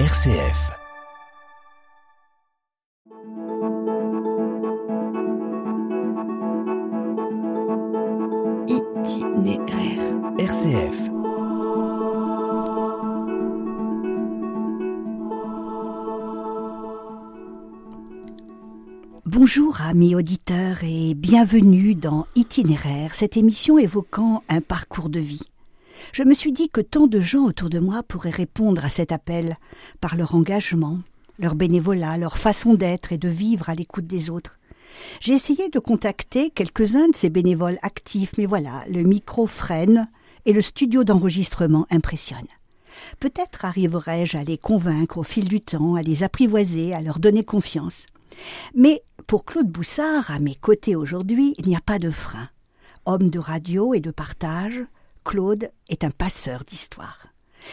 RCF. Itinéraire. RCF. Bonjour amis auditeurs et bienvenue dans Itinéraire, cette émission évoquant un parcours de vie. Je me suis dit que tant de gens autour de moi pourraient répondre à cet appel par leur engagement, leur bénévolat, leur façon d'être et de vivre à l'écoute des autres. J'ai essayé de contacter quelques-uns de ces bénévoles actifs, mais voilà, le micro freine et le studio d'enregistrement impressionne. Peut-être arriverai-je à les convaincre au fil du temps, à les apprivoiser, à leur donner confiance. Mais pour Claude Boussard, à mes côtés aujourd'hui, il n'y a pas de frein. Homme de radio et de partage, Claude est un passeur d'histoire.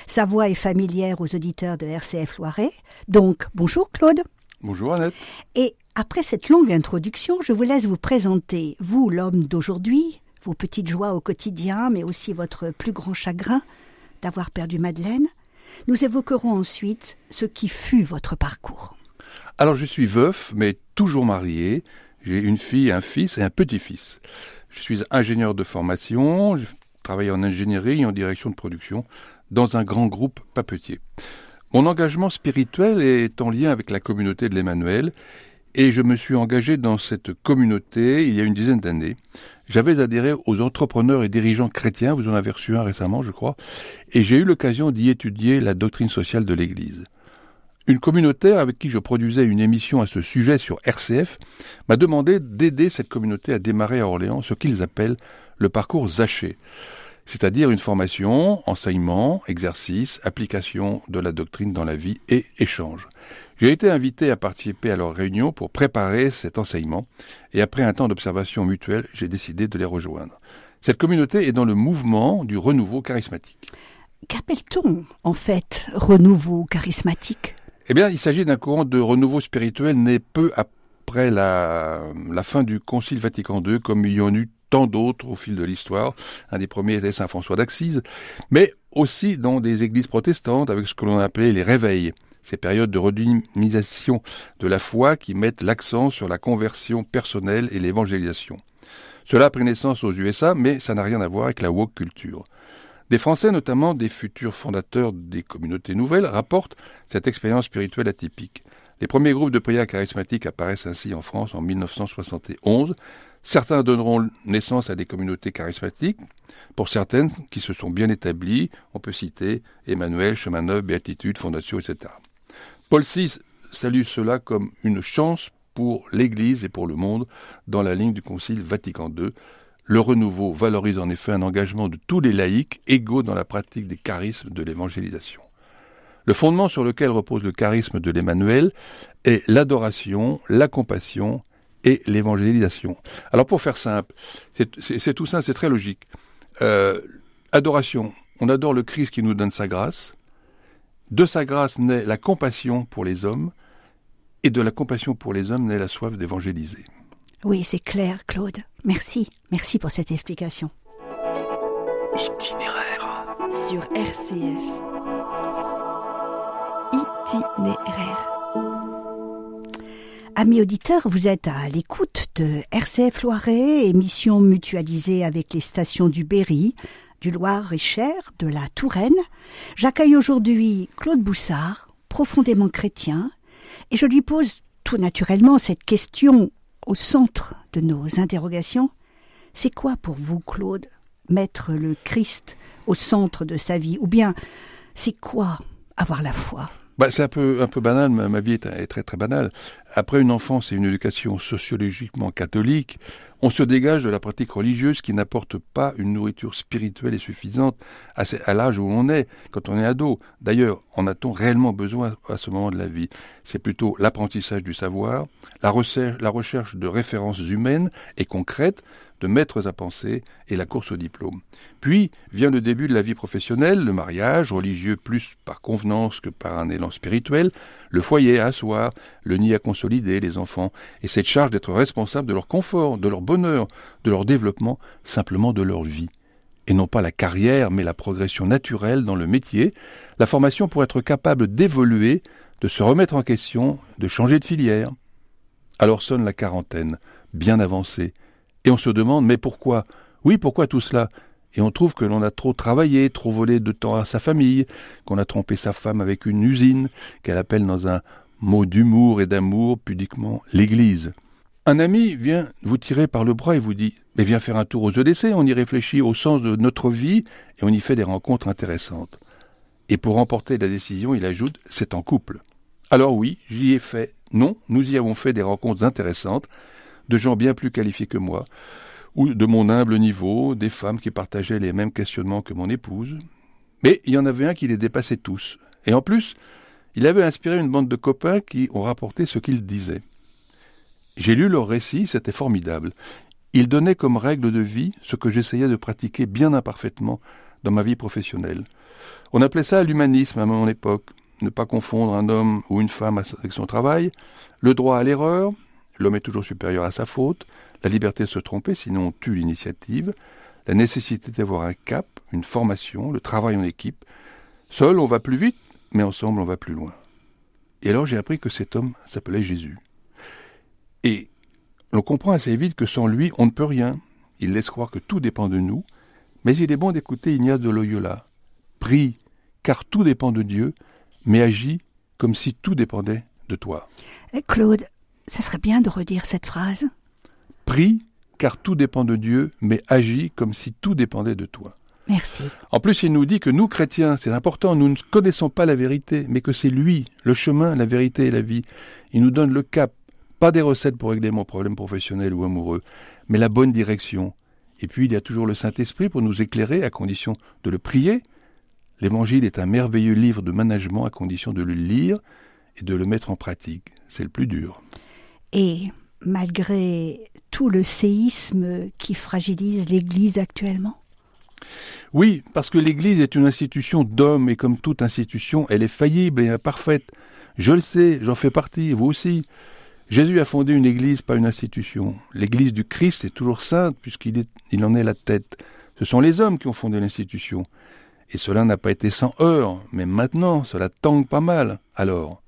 Sa voix est familière aux auditeurs de RCF Loiret. Donc, bonjour Claude. Bonjour Annette. Et après cette longue introduction, je vous laisse vous présenter, vous, l'homme d'aujourd'hui, vos petites joies au quotidien, mais aussi votre plus grand chagrin d'avoir perdu Madeleine. Nous évoquerons ensuite ce qui fut votre parcours. Alors je suis veuf, mais toujours marié. J'ai une fille, un fils et un petit-fils. Je suis ingénieur de formation, je travaille en ingénierie et en direction de production dans un grand groupe papetier. Mon engagement spirituel est en lien avec la communauté de l'Emmanuel et je me suis engagé dans cette communauté il y a une dizaine d'années. J'avais adhéré aux entrepreneurs et dirigeants chrétiens, vous en avez reçu un récemment je crois, et j'ai eu l'occasion d'y étudier la doctrine sociale de l'Église. Une communautaire avec qui je produisais une émission à ce sujet sur RCF m'a demandé d'aider cette communauté à démarrer à Orléans ce qu'ils appellent le parcours Zaché, c'est-à-dire une formation, enseignement, exercice, application de la doctrine dans la vie et échange. J'ai été invité à participer à leur réunion pour préparer cet enseignement, et après un temps d'observation mutuelle, j'ai décidé de les rejoindre. Cette communauté est dans le mouvement du renouveau charismatique. Qu'appelle-t-on en fait renouveau charismatique? Eh bien, il s'agit d'un courant de renouveau spirituel né peu après la, la fin du Concile Vatican II, comme il y en eut tant d'autres au fil de l'histoire. Un des premiers était Saint François d'Axise, mais aussi dans des églises protestantes avec ce que l'on appelait les réveils, ces périodes de redynamisation de la foi qui mettent l'accent sur la conversion personnelle et l'évangélisation. Cela a pris naissance aux USA, mais ça n'a rien à voir avec la woke culture. Des Français, notamment des futurs fondateurs des communautés nouvelles, rapportent cette expérience spirituelle atypique. Les premiers groupes de prière charismatiques apparaissent ainsi en France en 1971. Certains donneront naissance à des communautés charismatiques. Pour certaines qui se sont bien établies, on peut citer Emmanuel, Chemin Neuf, Béatitude, Fondation, etc. Paul VI salue cela comme une chance pour l'Église et pour le monde dans la ligne du Concile Vatican II, le renouveau valorise en effet un engagement de tous les laïcs égaux dans la pratique des charismes de l'évangélisation. Le fondement sur lequel repose le charisme de l'Emmanuel est l'adoration, la compassion et l'évangélisation. Alors pour faire simple, c'est tout ça, c'est très logique. Euh, adoration, on adore le Christ qui nous donne sa grâce. De sa grâce naît la compassion pour les hommes, et de la compassion pour les hommes naît la soif d'évangéliser. Oui, c'est clair, Claude. Merci. Merci pour cette explication. Itinéraire. Sur RCF. Itinéraire. Amis auditeurs, vous êtes à l'écoute de RCF Loiret, émission mutualisée avec les stations du Berry, du Loir-et-Cher, de la Touraine. J'accueille aujourd'hui Claude Boussard, profondément chrétien, et je lui pose tout naturellement cette question au centre de nos interrogations, c'est quoi pour vous, Claude, mettre le Christ au centre de sa vie? Ou bien, c'est quoi avoir la foi? Bah, c'est un peu, un peu banal, ma, ma vie est, très très banale. Après une enfance et une éducation sociologiquement catholique, on se dégage de la pratique religieuse qui n'apporte pas une nourriture spirituelle et suffisante à, l'âge où on est, quand on est ado. D'ailleurs, en a-t-on réellement besoin à ce moment de la vie? C'est plutôt l'apprentissage du savoir, la recherche de références humaines et concrètes, de maîtres à penser et la course au diplôme. Puis vient le début de la vie professionnelle, le mariage, religieux plus par convenance que par un élan spirituel, le foyer à asseoir, le nid à consolider, les enfants, et cette charge d'être responsable de leur confort, de leur bonheur, de leur développement, simplement de leur vie. et non pas la carrière, mais la progression naturelle dans le métier, la formation pour être capable d'évoluer, de se remettre en question, de changer de filière. Alors sonne la quarantaine, bien avancée, et on se demande mais pourquoi? Oui, pourquoi tout cela? Et on trouve que l'on a trop travaillé, trop volé de temps à sa famille, qu'on a trompé sa femme avec une usine, qu'elle appelle dans un mot d'humour et d'amour pudiquement l'Église. Un ami vient vous tirer par le bras et vous dit Mais viens faire un tour aux EDC, on y réfléchit au sens de notre vie et on y fait des rencontres intéressantes. Et pour remporter la décision, il ajoute C'est en couple. Alors oui, j'y ai fait. Non, nous y avons fait des rencontres intéressantes, de gens bien plus qualifiés que moi, ou de mon humble niveau, des femmes qui partageaient les mêmes questionnements que mon épouse. Mais il y en avait un qui les dépassait tous. Et en plus, il avait inspiré une bande de copains qui ont rapporté ce qu'il disait. J'ai lu leur récit, c'était formidable. Ils donnaient comme règle de vie ce que j'essayais de pratiquer bien imparfaitement dans ma vie professionnelle. On appelait ça l'humanisme à mon époque, ne pas confondre un homme ou une femme avec son travail, le droit à l'erreur, l'homme est toujours supérieur à sa faute, la liberté de se tromper sinon on tue l'initiative, la nécessité d'avoir un cap, une formation, le travail en équipe. Seul on va plus vite, mais ensemble on va plus loin. Et alors j'ai appris que cet homme s'appelait Jésus. Et l'on comprend assez vite que sans lui, on ne peut rien. Il laisse croire que tout dépend de nous, mais il est bon d'écouter Ignace de Loyola. Prie, car tout dépend de Dieu, mais agis comme si tout dépendait de toi. Claude, ça serait bien de redire cette phrase. Prie, car tout dépend de Dieu, mais agis comme si tout dépendait de toi. Merci. En plus, il nous dit que nous, chrétiens, c'est important, nous ne connaissons pas la vérité, mais que c'est lui, le chemin, la vérité et la vie. Il nous donne le cap, pas des recettes pour régler mon problème professionnel ou amoureux, mais la bonne direction. Et puis il y a toujours le Saint-Esprit pour nous éclairer à condition de le prier. L'Évangile est un merveilleux livre de management à condition de le lire et de le mettre en pratique. C'est le plus dur. Et malgré tout le séisme qui fragilise l'Église actuellement? Oui, parce que l'Église est une institution d'hommes et comme toute institution, elle est faillible et imparfaite. Je le sais, j'en fais partie, vous aussi. Jésus a fondé une église, pas une institution. L'église du Christ est toujours sainte puisqu'il il en est la tête. Ce sont les hommes qui ont fondé l'institution. Et cela n'a pas été sans heurts, mais maintenant cela tangue pas mal. Alors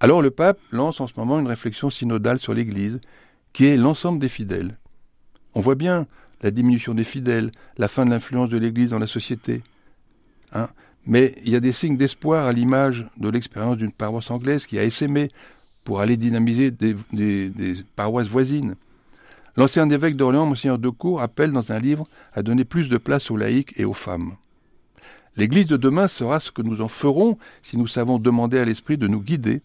Alors le pape lance en ce moment une réflexion synodale sur l'Église, qui est l'ensemble des fidèles. On voit bien la diminution des fidèles, la fin de l'influence de l'Église dans la société. Hein mais il y a des signes d'espoir à l'image de l'expérience d'une paroisse anglaise qui a essaimé pour aller dynamiser des, paroisses voisines. L'ancien évêque d'Orléans, Monseigneur Decour, appelle dans un livre à donner plus de place aux laïcs et aux femmes. L'Église de demain sera ce que nous en ferons si nous savons demander à l'Esprit de nous guider.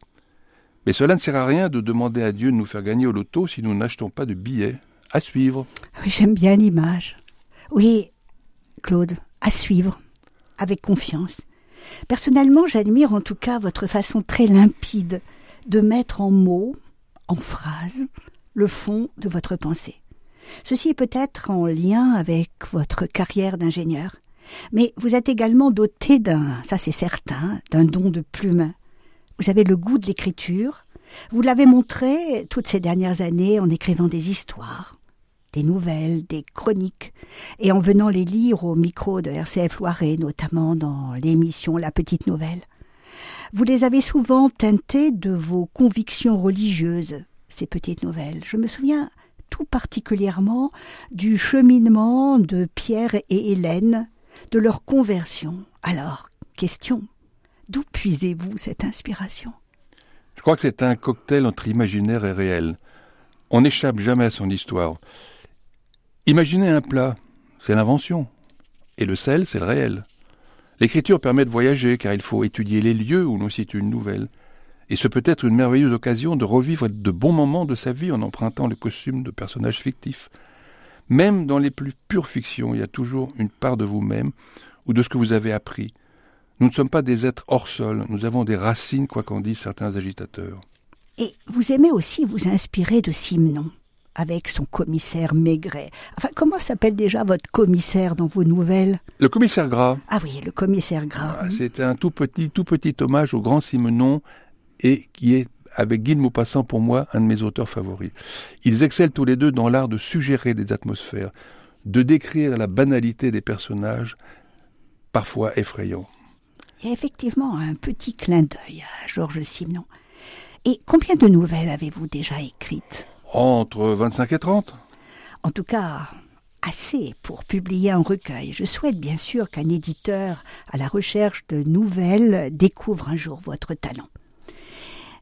Mais cela ne sert à rien de demander à Dieu de nous faire gagner au loto si nous n'achetons pas de billets. À suivre. Oui, j'aime bien l'image. Oui, Claude, à suivre, avec confiance. Personnellement, j'admire en tout cas votre façon très limpide de mettre en mots, en phrases, le fond de votre pensée. Ceci est peut-être en lien avec votre carrière d'ingénieur, mais vous êtes également doté d'un, ça c'est certain, d'un don de plume. Vous avez le goût de l'écriture, vous l'avez montré toutes ces dernières années en écrivant des histoires, des nouvelles, des chroniques, et en venant les lire au micro de RCF Loiret, notamment dans l'émission La Petite Nouvelle. Vous les avez souvent teintées de vos convictions religieuses, ces petites nouvelles. Je me souviens tout particulièrement du cheminement de Pierre et Hélène, de leur conversion. Alors, question, d'où puisez-vous cette inspiration? Je crois que c'est un cocktail entre imaginaire et réel. On n'échappe jamais à son histoire. Imaginez un plat, c'est l'invention. Et le sel, c'est le réel. L'écriture permet de voyager car il faut étudier les lieux où l'on situe une nouvelle. Et ce peut être une merveilleuse occasion de revivre de bons moments de sa vie en empruntant le costume de personnages fictifs. Même dans les plus pures fictions, il y a toujours une part de vous-même ou de ce que vous avez appris. Nous ne sommes pas des êtres hors sol, nous avons des racines, quoi qu'en disent certains agitateurs. Et vous aimez aussi vous inspirer de Simenon avec son commissaire Maigret. Enfin, comment s'appelle déjà votre commissaire dans vos nouvelles? Le commissaire Gras. Ah oui, le commissaire Gras. Ah, c'est un tout petit, tout petit hommage au grand Simenon et qui est avec Guy de Maupassant pour moi un de mes auteurs favoris. Ils excellent tous les deux dans l'art de suggérer des atmosphères, de décrire la banalité des personnages, parfois effrayants. Il y a effectivement un petit clin d'œil à Georges Simenon. Et combien de nouvelles avez-vous déjà écrites? Entre 25 et 30 En tout cas, assez pour publier un recueil. Je souhaite bien sûr qu'un éditeur à la recherche de nouvelles découvre un jour votre talent.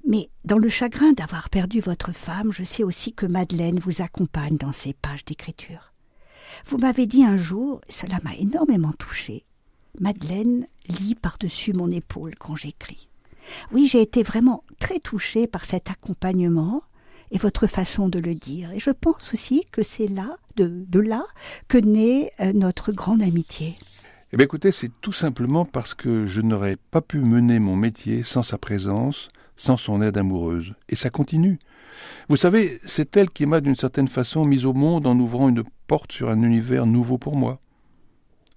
Mais dans le chagrin d'avoir perdu votre femme, je sais aussi que Madeleine vous accompagne dans ces pages d'écriture. Vous m'avez dit un jour, cela m'a énormément touché, Madeleine lit par-dessus mon épaule quand j'écris. Oui, j'ai été vraiment très touchée par cet accompagnement et votre façon de le dire. Et je pense aussi que c'est là, de, de là, que naît euh, notre grande amitié. Eh bien écoutez, c'est tout simplement parce que je n'aurais pas pu mener mon métier sans sa présence, sans son aide amoureuse. Et ça continue. Vous savez, c'est elle qui m'a d'une certaine façon mise au monde en ouvrant une porte sur un univers nouveau pour moi.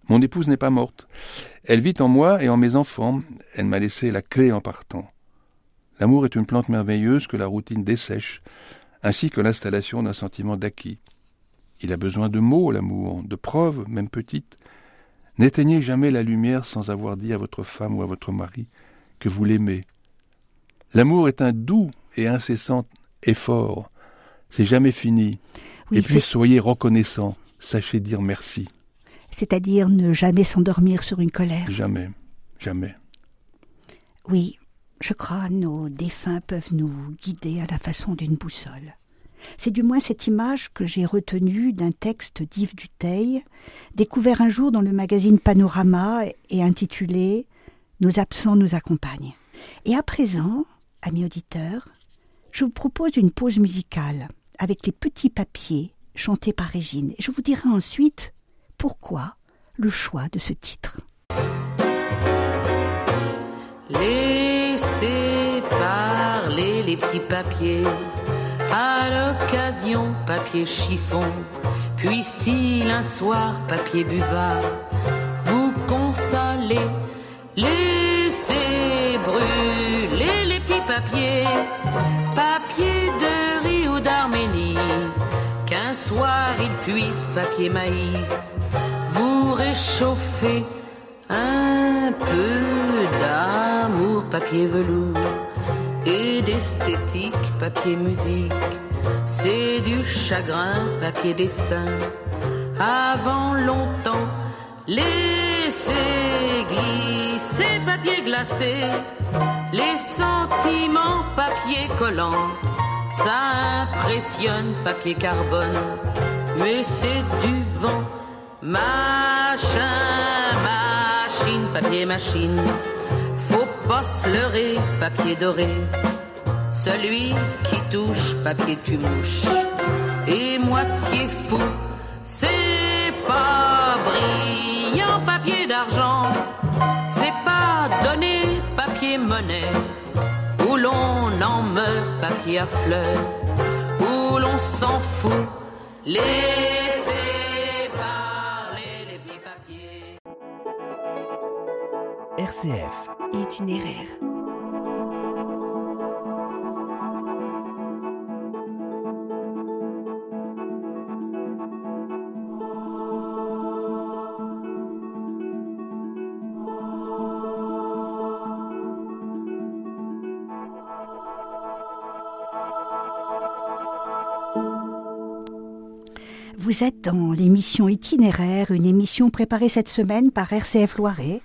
Mon épouse n'est pas morte. Elle vit en moi et en mes enfants. Elle m'a laissé la clé en partant. L'amour est une plante merveilleuse que la routine dessèche, ainsi que l'installation d'un sentiment d'acquis. Il a besoin de mots, l'amour, de preuves, même petites. N'éteignez jamais la lumière sans avoir dit à votre femme ou à votre mari que vous l'aimez. L'amour est un doux et incessant effort. C'est jamais fini. Oui, et puis soyez reconnaissant. Sachez dire merci. C'est-à-dire ne jamais s'endormir sur une colère. Jamais. Jamais. Oui, je crois nos défunts peuvent nous guider à la façon d'une boussole. C'est du moins cette image que j'ai retenue d'un texte d'Yves Duteil, découvert un jour dans le magazine Panorama et intitulé Nos absents nous accompagnent. Et à présent, amis auditeurs, je vous propose une pause musicale avec les petits papiers chantés par Régine. Et je vous dirai ensuite pourquoi le choix de ce titre. Laissez parler les petits papiers. À l'occasion, papier chiffon. Puisse-t-il un soir, papier buvard, vous consoler? Laissez brûler les petits papiers. Puisse, papier maïs, vous réchauffer un peu d'amour, papier velours, et d'esthétique, papier musique. C'est du chagrin, papier dessin. Avant longtemps, laissez glisser, papier glacé, les sentiments, papier collant. Ça impressionne, papier carbone, mais c'est du vent. Machin, machine, papier machine. Faut pas se leurrer, papier doré. Celui qui touche, papier tu mouches. Et moitié fou, c'est pas brillant, papier d'argent. C'est pas donné, papier monnaie. Où l'on en meurt, papier à fleurs. Où l'on s'en fout, laissez parler les petits papiers. RCF. Itinéraire. Vous êtes dans l'émission Itinéraire, une émission préparée cette semaine par RCF Loiret,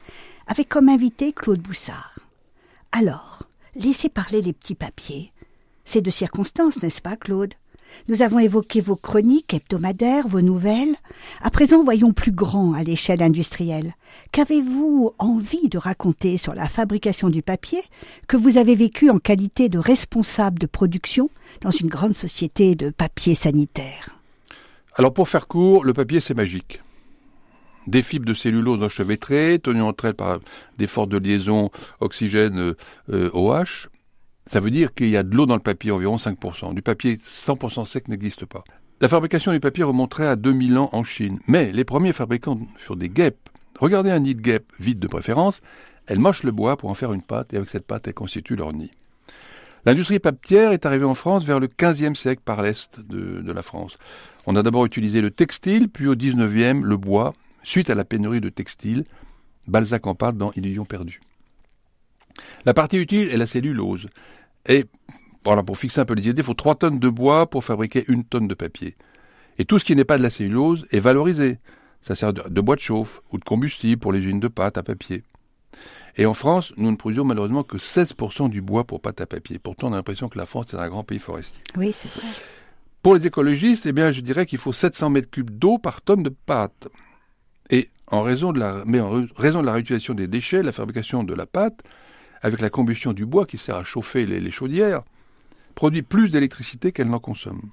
avec comme invité Claude Boussard. Alors, laissez parler les petits papiers. C'est de circonstance, n'est-ce pas, Claude? Nous avons évoqué vos chroniques hebdomadaires, vos nouvelles. À présent, voyons plus grand à l'échelle industrielle. Qu'avez-vous envie de raconter sur la fabrication du papier que vous avez vécu en qualité de responsable de production dans une grande société de papier sanitaire? Alors pour faire court, le papier c'est magique. Des fibres de cellulose enchevêtrées, tenues entre elles par des forces de liaison oxygène OH. Ça veut dire qu'il y a de l'eau dans le papier, environ 5%. Du papier 100% sec n'existe pas. La fabrication du papier remonterait à 2000 ans en Chine. Mais les premiers fabricants furent des guêpes. Regardez un nid de guêpe, vide de préférence. Elles mochent le bois pour en faire une pâte et avec cette pâte, elles constituent leur nid. L'industrie papière est arrivée en France vers le XVe siècle par l'est de la France. On a d'abord utilisé le textile, puis au 19e, le bois, suite à la pénurie de textile. Balzac en parle dans Illusion perdue. La partie utile est la cellulose. Et voilà, pour fixer un peu les idées, il faut 3 tonnes de bois pour fabriquer une tonne de papier. Et tout ce qui n'est pas de la cellulose est valorisé. Ça sert de, bois de chauffe ou de combustible pour les usines de pâte à papier. Et en France, nous ne produisons malheureusement que 16% du bois pour pâte à papier. Pourtant, on a l'impression que la France est un grand pays forestier. Oui, c'est vrai. Pour les écologistes, eh bien, je dirais qu'il faut 700 mètres cubes d'eau par tonne de pâte. Et en raison de la, mais en raison de la réutilisation des déchets, la fabrication de la pâte, avec la combustion du bois qui sert à chauffer les, chaudières, produit plus d'électricité qu'elle n'en consomme.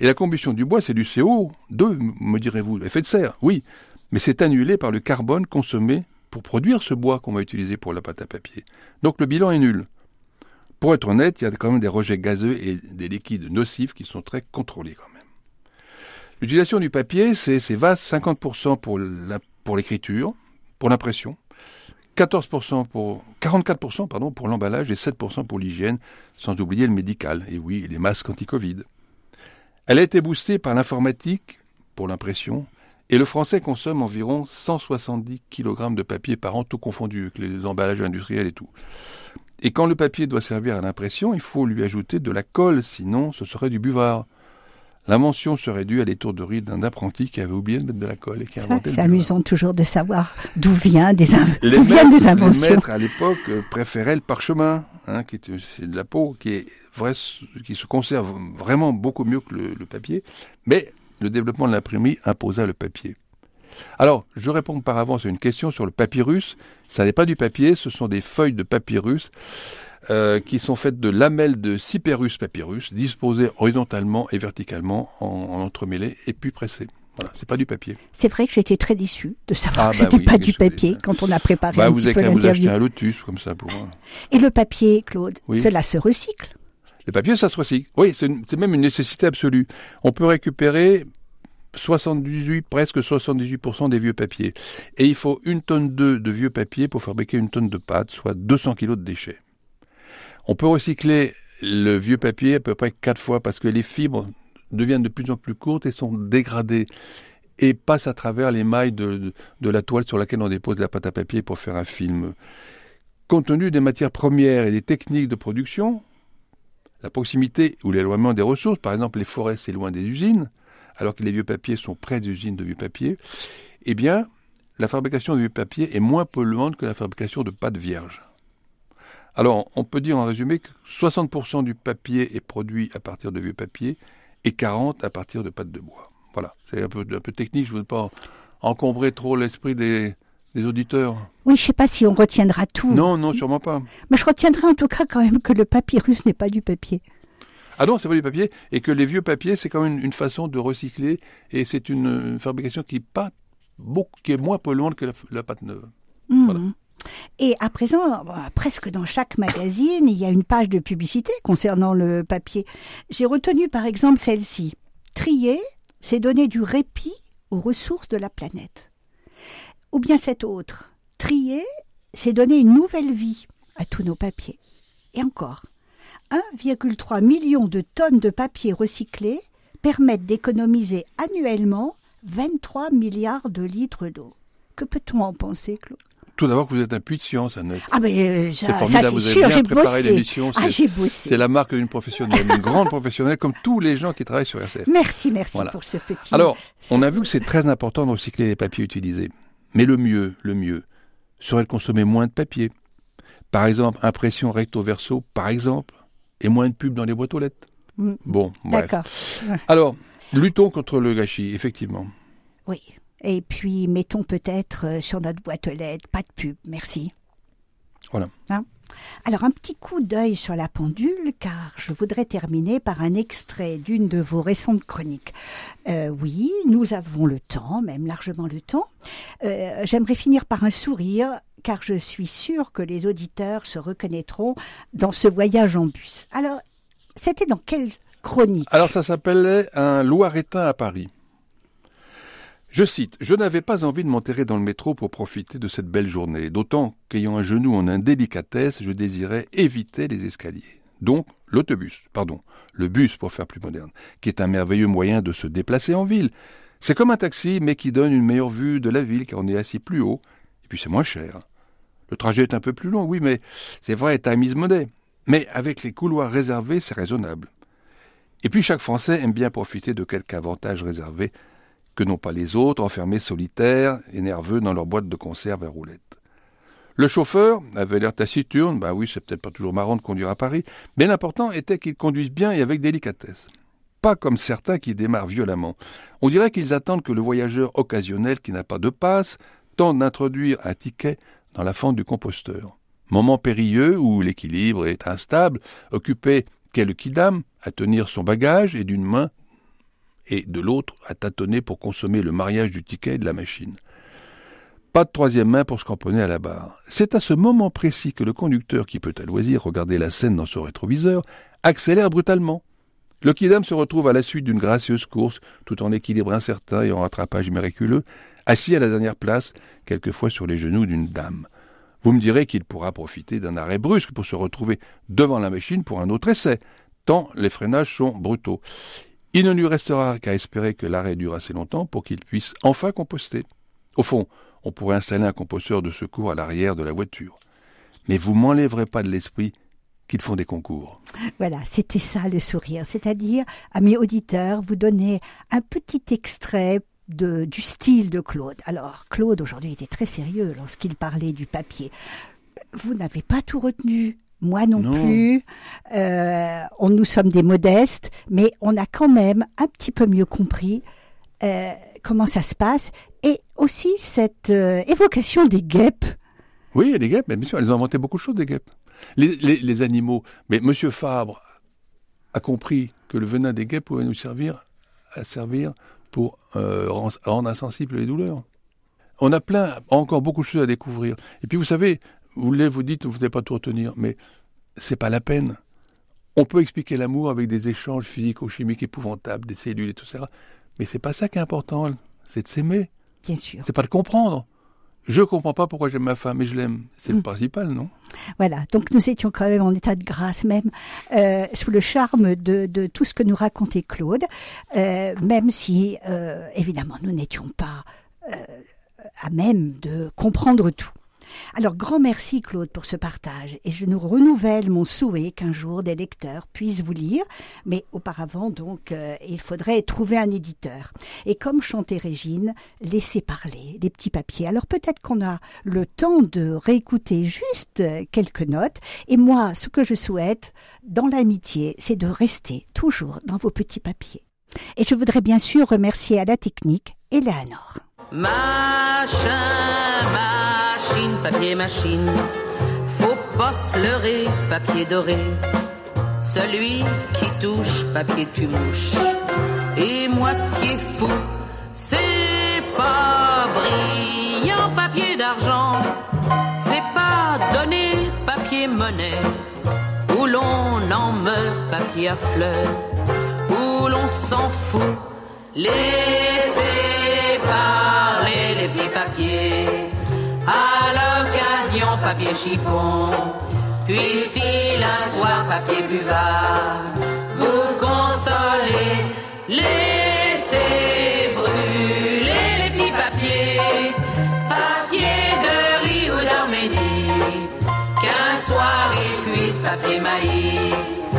Et la combustion du bois, c'est du CO2, me direz-vous, effet de serre, oui, mais c'est annulé par le carbone consommé pour produire ce bois qu'on va utiliser pour la pâte à papier. Donc le bilan est nul. Pour être honnête, il y a quand même des rejets gazeux et des liquides nocifs qui sont très contrôlés quand même. L'utilisation du papier, c'est vaste, 50% pour l'écriture, pour l'impression, 14% pour, 44% pardon, pour l'emballage et 7% pour l'hygiène, sans oublier le médical, et oui, les masques anti-Covid. Elle a été boostée par l'informatique, pour l'impression, et le français consomme environ 170 kg de papier par an, tout confondu, avec les emballages industriels et tout. Et quand le papier doit servir à l'impression, il faut lui ajouter de la colle, sinon ce serait du buvard. La mention serait due à l'étourderie d'un apprenti qui avait oublié de mettre de la colle et qui a inventé. C'est amusant toujours de savoir d'où vient des, viennent des inventions. Les maîtres à l'époque euh, préféraient le parchemin, hein, qui est de la peau, qui est vrai, qui se conserve vraiment beaucoup mieux que le, papier. Mais le développement de l'imprimerie imposa le papier. Alors, je réponds par avance à une question sur le papyrus. Ça n'est pas du papier, ce sont des feuilles de papyrus. Euh, qui sont faites de lamelles de Cyperus papyrus, disposées horizontalement et verticalement en, entremêlées et puis pressées. Voilà, c'est pas du papier. C'est vrai que j'étais très déçu de savoir ah, que bah c'était pas du papier quand on a préparé bah, un vous petit avez vous acheter un lotus comme ça pour. Et le papier, Claude, cela se recycle. Le papier, ça se recycle. Oui, c'est même une nécessité absolue. On peut récupérer 78, presque 78% des vieux papiers. Et il faut une tonne de, de vieux papier pour fabriquer une tonne de pâte, soit 200 kilos de déchets. On peut recycler le vieux papier à peu près quatre fois parce que les fibres deviennent de plus en plus courtes et sont dégradées et passent à travers les mailles de, la toile sur laquelle on dépose la pâte à papier pour faire un film. Compte tenu des matières premières et des techniques de production, la proximité ou l'éloignement des ressources, par exemple les forêts c'est loin des usines, alors que les vieux papiers sont près des usines de vieux papier, eh bien, la fabrication de vieux papier est moins polluante que la fabrication de pâte vierge. Alors, on peut dire en résumé que 60% du papier est produit à partir de vieux papier et 40% à partir de pâte de bois. Voilà, c'est un peu, un peu technique, je ne veux pas encombrer trop l'esprit des, auditeurs. Oui, je ne sais pas si on retiendra tout. Non, non, sûrement pas. Mais je retiendrai en tout cas quand même que le papyrus n'est pas du papier. Ah non, c'est pas du papier, et que les vieux papiers, c'est quand même une, façon de recycler, et c'est une, fabrication qui est, pas beaucoup, qui est moins polluante que la, pâte neuve. Mmh. Voilà. Et à présent, presque dans chaque magazine, il y a une page de publicité concernant le papier. J'ai retenu par exemple celle-ci. Trier, c'est donner du répit aux ressources de la planète. Ou bien cette autre. Trier, c'est donner une nouvelle vie à tous nos papiers. Et encore, 1,3 million de tonnes de papier recyclé permettent d'économiser annuellement 23 milliards de litres d'eau. Que peut-on en penser, Claude? Tout d'abord que vous êtes un puits de science, Annette. Ah mais euh, c'est formidable, vous avez bien préparé l'émission. Ah, j'ai bossé. C'est la marque d'une professionnelle, une grande professionnelle, comme tous les gens qui travaillent sur RCF. Merci, merci pour ce petit. Alors, on a vu que c'est très important de recycler les papiers utilisés. Mais le mieux, le mieux, serait de consommer moins de papier. Par exemple, impression recto verso, par exemple, et moins de pubs dans les boîtes aux lettres. Mm. Bon, bref. D'accord. Alors, luttons contre le gâchis, effectivement. Oui. Et puis, mettons peut-être euh, sur notre boîte aux lettres, pas de pub, merci. Voilà. Hein? Alors un petit coup d'œil sur la pendule, car je voudrais terminer par un extrait d'une de vos récentes chroniques. Euh, oui, nous avons le temps, même largement le temps. Euh, j'aimerais finir par un sourire, car je suis sûre que les auditeurs se reconnaîtront dans ce voyage en bus. Alors, c'était dans quelle chronique? Alors ça s'appelait Un Loiretain à Paris. Je cite Je n'avais pas envie de m'enterrer dans le métro pour profiter de cette belle journée, d'autant qu'ayant un genou en indélicatesse, je désirais éviter les escaliers. Donc l'autobus, pardon, le bus pour faire plus moderne, qui est un merveilleux moyen de se déplacer en ville. C'est comme un taxi, mais qui donne une meilleure vue de la ville car on est assis plus haut, et puis c'est moins cher. Le trajet est un peu plus long, oui, mais c'est vrai, time is money. Mais avec les couloirs réservés, c'est raisonnable. Et puis chaque Français aime bien profiter de quelques avantages réservés que n'ont pas les autres, enfermés solitaires et nerveux dans leur boîte de conserve à roulettes. Le chauffeur avait l'air taciturne, bah oui, c'est peut-être pas toujours marrant de conduire à Paris, mais l'important était qu'il conduise bien et avec délicatesse. Pas comme certains qui démarrent violemment. On dirait qu'ils attendent que le voyageur occasionnel qui n'a pas de passe tente d'introduire un ticket dans la fente du composteur. Moment périlleux où l'équilibre est instable, occupé qu'est le à tenir son bagage et d'une main et de l'autre à tâtonner pour consommer le mariage du ticket et de la machine. Pas de troisième main pour se cramponner à la barre. C'est à ce moment précis que le conducteur, qui peut à loisir regarder la scène dans son rétroviseur, accélère brutalement. Le se retrouve à la suite d'une gracieuse course, tout en équilibre incertain et en rattrapage miraculeux, assis à la dernière place, quelquefois sur les genoux d'une dame. Vous me direz qu'il pourra profiter d'un arrêt brusque pour se retrouver devant la machine pour un autre essai, tant les freinages sont brutaux. Il ne lui restera qu'à espérer que l'arrêt dure assez longtemps pour qu'il puisse enfin composter. Au fond, on pourrait installer un composteur de secours à l'arrière de la voiture. Mais vous m'enlèverez pas de l'esprit qu'ils font des concours. Voilà, c'était ça le sourire. C'est-à-dire, amis auditeurs, vous donnez un petit extrait du style de Claude. Alors, Claude aujourd'hui était très sérieux lorsqu'il parlait du papier. Vous n'avez pas tout retenu. Moi non, plus. Euh, on, nous sommes des modestes, mais on a quand même un petit peu mieux compris euh, comment ça se passe et aussi cette euh, évocation des guêpes. Oui, des guêpes, bien sûr, elles ont inventé beaucoup de choses, des guêpes. Les, les, les animaux. Mais Monsieur Fabre a compris que le venin des guêpes pouvait nous servir à servir pour rendre insensibles les douleurs. On a plein, encore beaucoup de choses à découvrir. Et puis vous savez, vous voulez, vous dites, vous n'avez pas tout retenir, mais c'est pas la peine. On peut expliquer l'amour avec des échanges physico-chimiques épouvantables, des cellules et tout ça, mais c'est pas ça qui est important, c'est de s'aimer. Bien sûr. C'est pas de comprendre. Je comprends pas pourquoi j'aime ma femme, mais je l'aime. C'est mmh. le principal, non? Voilà. Donc nous étions quand même en état de grâce, même euh, sous le charme de, de, tout ce que nous racontait Claude, euh, même si euh, évidemment nous n'étions pas à même de comprendre tout. Alors grand merci Claude pour ce partage et je nous renouvelle mon souhait qu'un jour des lecteurs puissent vous lire, mais auparavant donc euh, il faudrait trouver un éditeur. Et comme chantait Régine, laissez parler les petits papiers. Alors peut-être qu'on a le temps de réécouter juste quelques notes et moi ce que je souhaite dans l'amitié c'est de rester toujours dans vos petits papiers. Et je voudrais bien sûr remercier à la technique Eleanor. Machin, papier, machine. Faut pas se leurrer, papier doré. Celui qui touche, papier tu mouches. Et moitié fou, c'est pas brillant, papier d'argent. C'est pas donné, papier monnaie. Où l'on en meurt, papier à fleurs. Où l'on s'en fout. Laissez parler les petits papiers. À l'occasion, papier chiffon. Puisse-t-il un soir, papier buvard, vous consoler. Laissez brûler les petits papiers. Papier de riz ou d'Arménie. Qu'un soir il puisse papier maïs